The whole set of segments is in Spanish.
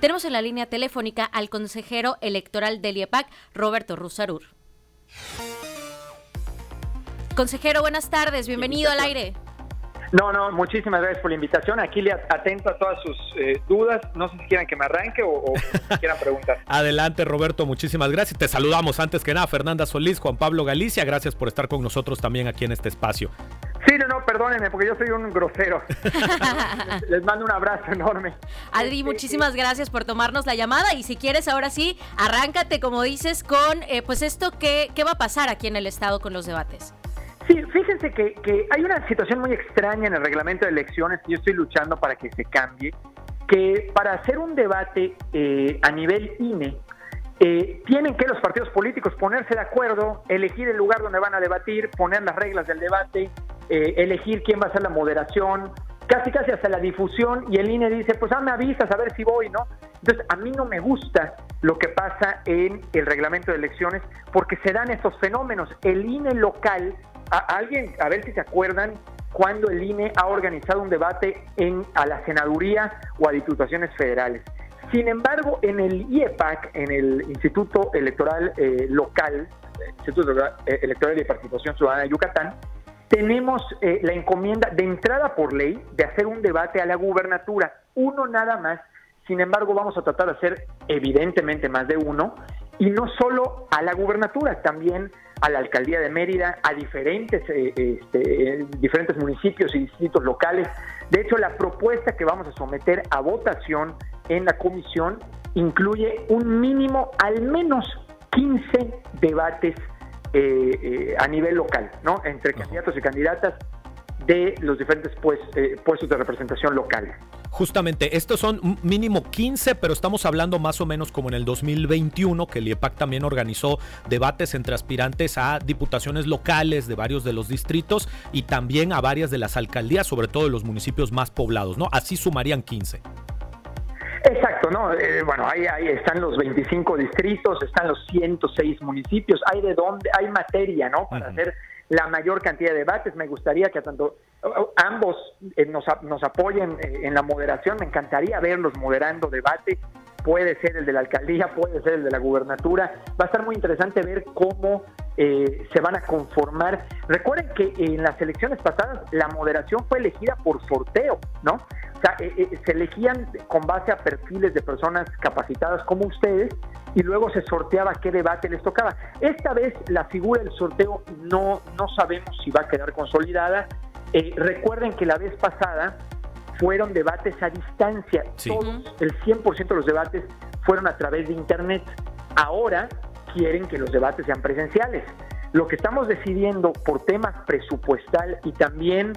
Tenemos en la línea telefónica al consejero electoral del IEPAC, Roberto Rusarur. Consejero, buenas tardes, bienvenido al aire. No, no, muchísimas gracias por la invitación. Aquí le atento a todas sus eh, dudas. No sé si quieran que me arranque o, quieran preguntar. Adelante, Roberto, muchísimas gracias. Te saludamos antes que nada, Fernanda Solís, Juan Pablo Galicia. Gracias por estar con nosotros también aquí en este espacio. Sí, no, no, perdónenme, porque yo soy un grosero. les, mando un abrazo enorme. Adri, muchísimas gracias por tomarnos la llamada y si quieres ahora sí, arráncate, como dices, con eh, pues esto que, qué va a pasar aquí en el Estado con los debates. Sí, fíjense que, hay una situación muy extraña en el reglamento de elecciones yo estoy luchando para que se cambie, que para hacer un debate eh, a nivel INE, eh, tienen que los partidos políticos ponerse de acuerdo, elegir el lugar donde van a debatir, poner las reglas del debate, eh, elegir quién va a hacer la moderación, casi casi hasta la difusión, y el INE dice, pues ah, me avisas a ver si voy, ¿no? Entonces, a mí no me gusta lo que pasa en el reglamento de elecciones porque se dan estos fenómenos. El INE local a, alguien, a ver si se acuerdan, cuando el INE ha organizado un debate en, a la senaduría o a diputaciones federales. Sin embargo, en el IEPAC, en el Instituto Electoral eh, Local, Instituto eh, Electoral de Participación Ciudadana de Yucatán, tenemos eh, la encomienda de entrada por ley de hacer un debate a la gubernatura, uno nada más. Sin embargo, vamos a tratar de hacer evidentemente más de uno y no solo a la gubernatura, también a la alcaldía de Mérida, a diferentes, eh, este, diferentes municipios y distritos locales. De hecho, la propuesta que vamos a someter a votación en la comisión incluye un mínimo, al menos 15 debates eh, eh, a nivel local, ¿no? Entre candidatos y candidatas de los diferentes pues, puestos de representación local. Justamente, estos son mínimo 15, pero estamos hablando más o menos como en el 2021, que el IEPAC también organizó debates entre aspirantes a diputaciones locales de varios de los distritos y también a varias de las alcaldías, sobre todo de los municipios más poblados, ¿no? Así sumarían 15. Exacto, ¿no? Eh, bueno, ahí, ahí están los 25 distritos, están los 106 municipios, hay de dónde, hay materia, ¿no? Para hacer la mayor cantidad de debates. Me gustaría que tanto ambos eh, nos, nos, apoyen eh, en la moderación. Me encantaría verlos moderando debate. Puede ser el de la alcaldía, puede ser el de la gubernatura. Va a estar muy interesante ver cómo eh, se van a conformar. Recuerden que en las elecciones pasadas la moderación fue elegida por sorteo, ¿no? O sea, se elegían con base a perfiles de personas capacitadas como ustedes y luego se sorteaba qué debate les tocaba. Esta vez la figura del sorteo no, no sabemos si va a quedar consolidada eh, recuerden que la vez pasada fueron debates a distancia. Todos, el 100% de los debates fueron a través de Internet. Ahora quieren que los debates sean presenciales. Lo que estamos decidiendo por temas presupuestal y también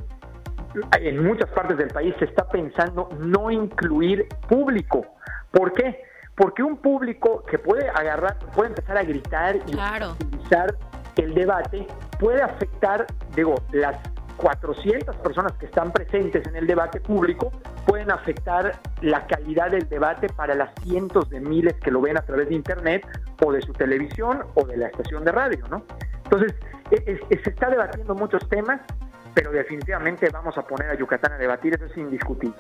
en muchas partes del país se está pensando no incluir público. ¿Por qué? Porque un público que puede agarrar, puede empezar a gritar y utilizar el debate, puede afectar, digo, las 400 personas que están presentes en el debate público pueden afectar la calidad del debate para las cientos de miles que lo ven a través de Internet o de su televisión o de la estación de radio, ¿no? Entonces, e, e, se está debatiendo muchos temas pero definitivamente vamos a poner a Yucatán a debatir, eso es indiscutible.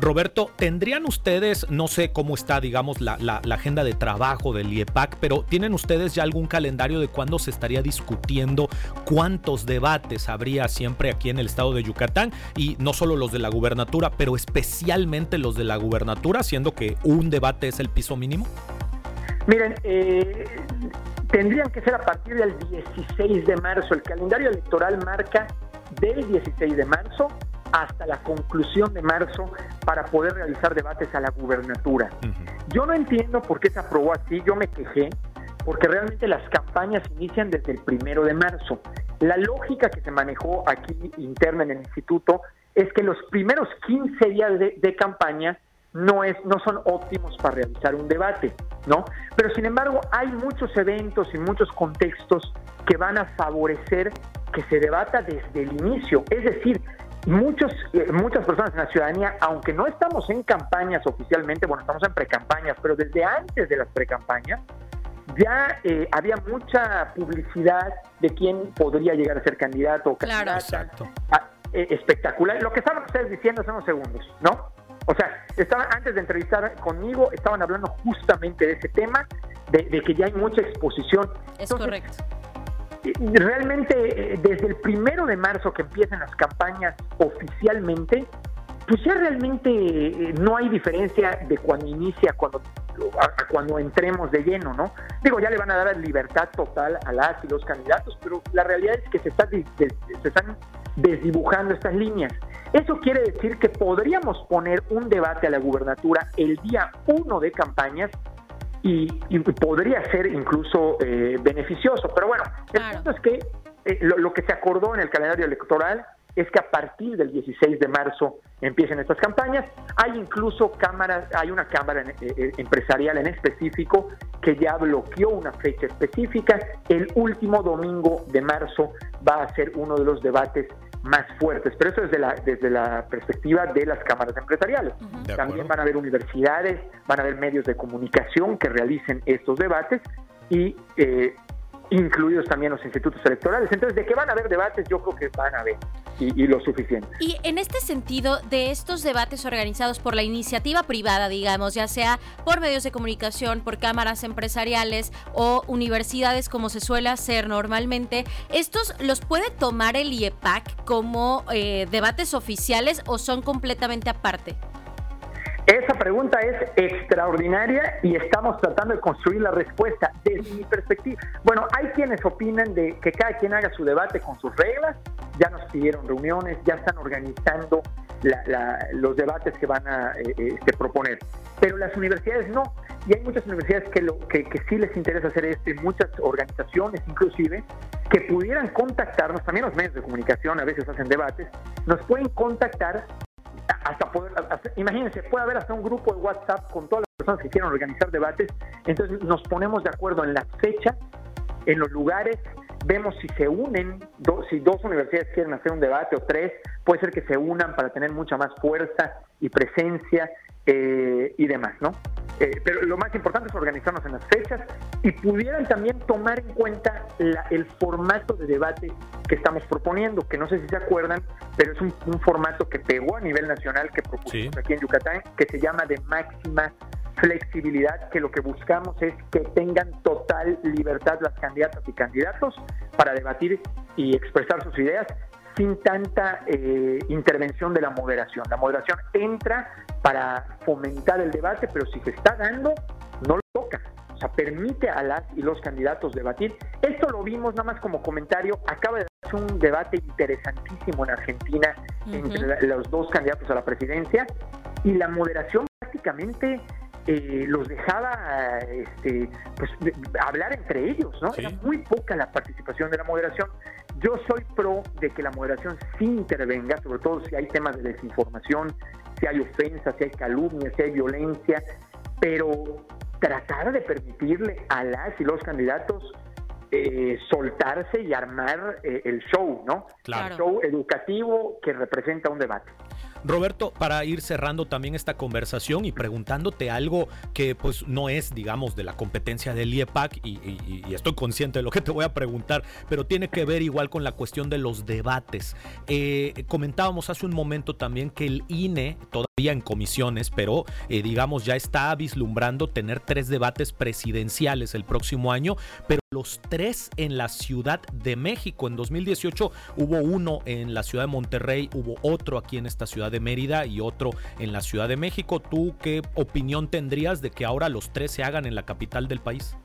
Roberto, ¿tendrían ustedes, no sé cómo está, digamos, la, agenda de trabajo del IEPAC, pero ¿tienen ustedes ya algún calendario de cuándo se estaría discutiendo cuántos debates habría siempre aquí en el estado de Yucatán? Y no solo los de la gubernatura, pero especialmente los de la gubernatura, siendo que un debate es el piso mínimo. Miren, eh, tendrían que ser a partir del 16 de marzo. El calendario electoral marca del 16 de marzo hasta la conclusión de marzo para poder realizar debates a la gubernatura. Yo no entiendo por qué se aprobó así, yo me quejé, porque realmente las campañas inician desde el primero de marzo. La lógica que se manejó aquí interna en el instituto es que los primeros 15 días de, de campaña no, es, no son óptimos para realizar un debate, ¿no? Pero sin embargo hay muchos eventos y muchos contextos que van a favorecer que se debata desde el inicio. Es decir, muchos, eh, muchas personas en la ciudadanía, aunque no estamos en campañas oficialmente, bueno, estamos en precampañas, pero desde antes de las precampañas, ya eh, había mucha publicidad de quién podría llegar a ser candidato o candidata. Claro, exacto. Ah, eh, espectacular. Lo que estaban ustedes diciendo hace unos segundos, ¿no? O sea, estaban, antes de entrevistar conmigo, estaban hablando justamente de ese tema, de, que ya hay mucha exposición. Es correcto. Realmente, eh, desde el primero de marzo que empiezan las campañas oficialmente, pues ya realmente eh, no hay diferencia de cuando inicia cuando a, cuando entremos de lleno, ¿no? Digo, ya le van a dar libertad total a las y los candidatos, pero la realidad es que se, se están desdibujando estas líneas. Eso quiere decir que podríamos poner un debate a la gubernatura el día uno de campañas y, podría ser incluso eh, beneficioso. Pero bueno, el punto es que eh, lo, que se acordó en el calendario electoral es que a partir del 16 de marzo empiecen estas campañas. Hay incluso cámaras, hay una cámara eh, empresarial en específico que ya bloqueó una fecha específica. El último domingo de marzo va a ser uno de los debates más fuertes, pero eso desde la, desde la perspectiva de las cámaras empresariales. También van a haber universidades, van a haber medios de comunicación que realicen estos debates y eh, incluidos también los institutos electorales. Entonces, de que van a haber debates, yo creo que van a haber y, lo suficiente. Y en este sentido, de estos debates organizados por la iniciativa privada, digamos, ya sea por medios de comunicación, por cámaras empresariales o universidades, como se suele hacer normalmente, ¿estos los puede tomar el IEPAC como eh, debates oficiales o son completamente aparte? Esa pregunta es extraordinaria y estamos tratando de construir la respuesta desde mi perspectiva. Bueno, hay quienes opinan de que cada quien haga su debate con sus reglas, ya nos pidieron reuniones, ya están organizando los debates que van a eh, eh, este, proponer, pero las universidades no. Y hay muchas universidades que, lo, que, que sí les interesa hacer esto y muchas organizaciones inclusive que pudieran contactarnos, también los medios de comunicación a veces hacen debates, nos pueden contactar hasta poder, imagínense, puede haber hasta un grupo de WhatsApp con todas las personas que quieran organizar debates, entonces nos ponemos de acuerdo en las fechas, en los lugares, vemos si se unen, si dos universidades quieren hacer un debate o tres, puede ser que se unan para tener mucha más fuerza y presencia eh, y demás, ¿no? Eh, pero lo más importante es organizarnos en las fechas y pudieran también tomar en cuenta el formato de debate que estamos proponiendo, que no sé si se acuerdan, pero es un, formato que pegó a nivel nacional que propusimos aquí en Yucatán, que se llama de máxima flexibilidad, que lo que buscamos es que tengan total libertad las candidatas y candidatos para debatir y expresar sus ideas sin tanta eh, intervención de la moderación. La moderación entra para fomentar el debate, pero si se está dando, no lo toca. O sea, permite a las y los candidatos debatir. Esto lo vimos nada más como comentario. Acaba de darse un debate interesantísimo en Argentina entre los dos candidatos a la presidencia y la moderación prácticamente eh, los dejaba este, pues, hablar entre ellos, ¿no? Era muy poca la participación de la moderación. Yo soy pro de que la moderación sí intervenga, sobre todo si hay temas de desinformación, si hay ofensas, si hay calumnias, si hay violencia, pero tratar de permitirle a las y los candidatos eh, soltarse y armar eh, el show, ¿no? Claro. El show educativo que representa un debate. Roberto, para ir cerrando también esta conversación y preguntándote algo que pues no es, digamos, de la competencia del IEPAC y, estoy consciente de lo que te voy a preguntar, pero tiene que ver igual con la cuestión de los debates. Eh, comentábamos hace un momento también que el INE, todavía en comisiones, pero eh, digamos ya está vislumbrando tener tres debates presidenciales el próximo año, pero los tres en la Ciudad de México. En 2018 hubo uno en la Ciudad de Monterrey, hubo otro aquí en esta Ciudad de Mérida y otro en la Ciudad de México. ¿Tú qué opinión tendrías de que ahora los tres se hagan en la capital del país?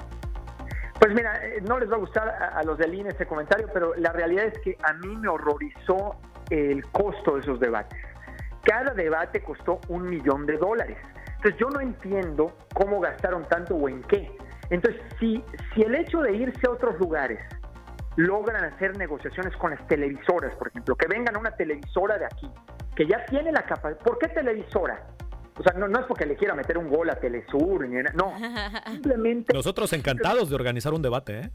Pues mira, eh, no les va a gustar a, los del INE ese comentario, pero la realidad es que a mí me horrorizó el costo de esos debates. Cada debate costó un millón de dólares. Entonces yo no entiendo cómo gastaron tanto o en qué. Entonces, si, si el hecho de irse a otros lugares logran hacer negociaciones con las televisoras, por ejemplo, que vengan a una televisora de aquí, que ya tiene la capacidad. ¿Por qué televisora? O sea, no, no, es porque le quiera meter un gol a Telesur, ni no. Simplemente. Nosotros encantados de organizar un debate, ¿eh?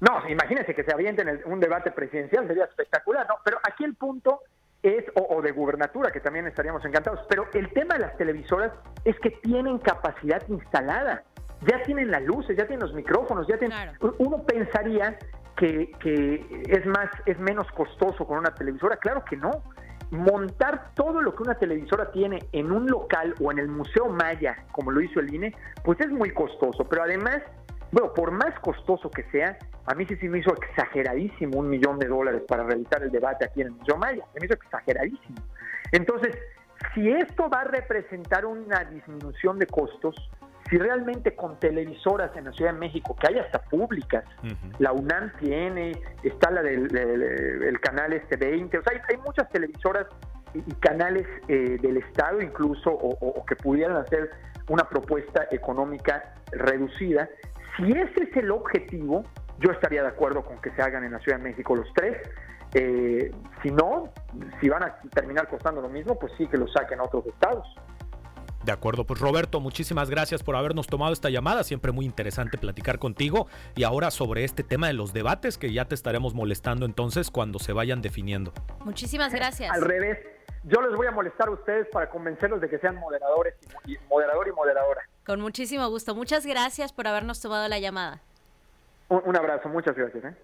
No, imagínense que se avienten un debate presidencial, sería espectacular, ¿no? Pero aquí el punto es, o, de gubernatura, que también estaríamos encantados, pero el tema de las televisoras es que tienen capacidad instalada ya tienen las luces, ya tienen los micrófonos, ya tienen... Uno pensaría que, que, es más, es menos costoso con una televisora, claro que no. montar todo lo que una televisora tiene en un local o en el Museo Maya, como lo hizo el INE, pues es muy costoso. Pero además, bueno, por más costoso que sea, a mí sí se me hizo exageradísimo un millón de dólares para realizar el debate aquí en el Museo Maya. Se me hizo exageradísimo. Entonces, si esto va a representar una disminución de costos, si realmente con televisoras en la Ciudad de México, que hay hasta públicas, la UNAM tiene, está la del el canal este 20, o sea, hay, muchas televisoras y, canales eh, del Estado incluso, o, que pudieran hacer una propuesta económica reducida. Si ese es el objetivo, yo estaría de acuerdo con que se hagan en la Ciudad de México los tres. Eh, si no, si van a terminar costando lo mismo, pues sí que lo saquen a otros estados. De acuerdo, pues Roberto, muchísimas gracias por habernos tomado esta llamada. Siempre muy interesante platicar contigo. Y ahora sobre este tema de los debates, que ya te estaremos molestando entonces cuando se vayan definiendo. Muchísimas gracias. Al revés, yo les voy a molestar a ustedes para convencerlos de que sean moderadores y moderador y moderadora. Con muchísimo gusto. Muchas gracias por habernos tomado la llamada. Un, abrazo, muchas gracias. ¿eh?